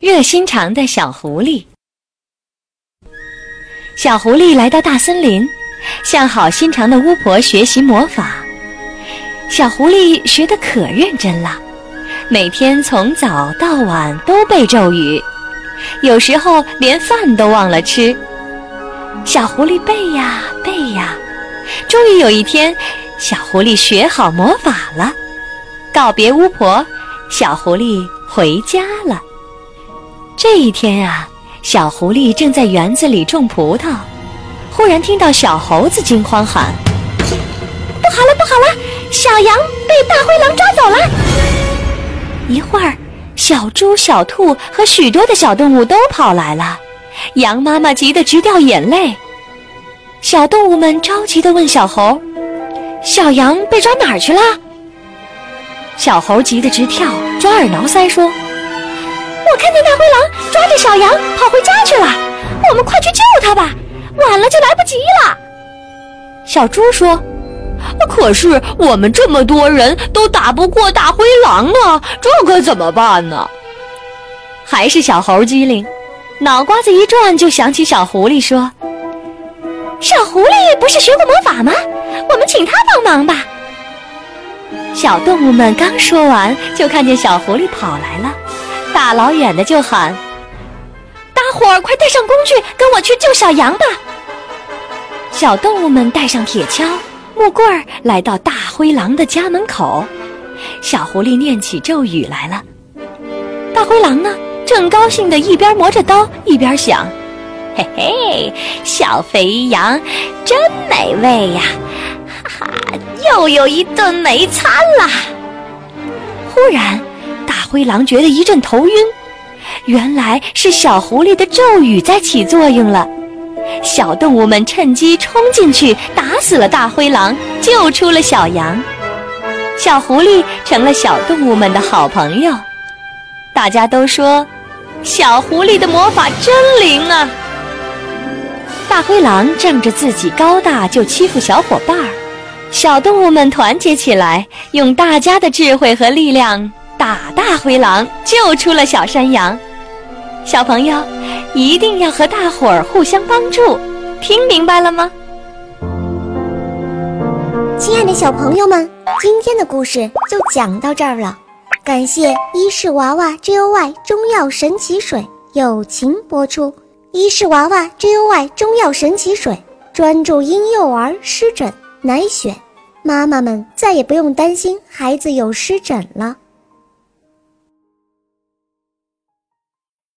热心肠的小狐狸。小狐狸来到大森林，向好心肠的巫婆学习魔法。小狐狸学得可认真了，每天从早到晚都背咒语，有时候连饭都忘了吃。小狐狸背呀背呀，终于有一天，小狐狸学好魔法了，告别巫婆，小狐狸回家了。这一天啊，小狐狸正在园子里种葡萄，忽然听到小猴子惊慌喊：“不好了，不好了！小羊被大灰狼抓走了！”一会儿，小猪、小兔和许多的小动物都跑来了，羊妈妈急得直掉眼泪。小动物们着急地问小猴：“小羊被抓哪儿去了？”小猴急得直跳，抓耳挠腮说。我看见大灰狼抓着小羊跑回家去了，我们快去救他吧，晚了就来不及了。小猪说：“可是我们这么多人都打不过大灰狼啊，这可怎么办呢？”还是小猴机灵，脑瓜子一转就想起小狐狸说：“小狐狸不是学过魔法吗？我们请他帮忙吧。”小动物们刚说完，就看见小狐狸跑来了。大老远的就喊：“大伙儿快带上工具，跟我去救小羊吧！”小动物们带上铁锹、木棍儿，来到大灰狼的家门口。小狐狸念起咒语来了。大灰狼呢，正高兴的一边磨着刀，一边想：“嘿嘿，小肥羊真美味呀！哈哈，又有一顿美餐啦！”忽然。灰狼觉得一阵头晕，原来是小狐狸的咒语在起作用了。小动物们趁机冲进去，打死了大灰狼，救出了小羊。小狐狸成了小动物们的好朋友。大家都说，小狐狸的魔法真灵啊！大灰狼仗着自己高大就欺负小伙伴儿，小动物们团结起来，用大家的智慧和力量。打大灰狼，救出了小山羊。小朋友，一定要和大伙儿互相帮助，听明白了吗？亲爱的小朋友们，今天的故事就讲到这儿了。感谢伊氏娃娃 Joy 中药神奇水友情播出。伊氏娃娃 Joy 中药神奇水专注婴幼儿湿疹，奶癣，妈妈们再也不用担心孩子有湿疹了。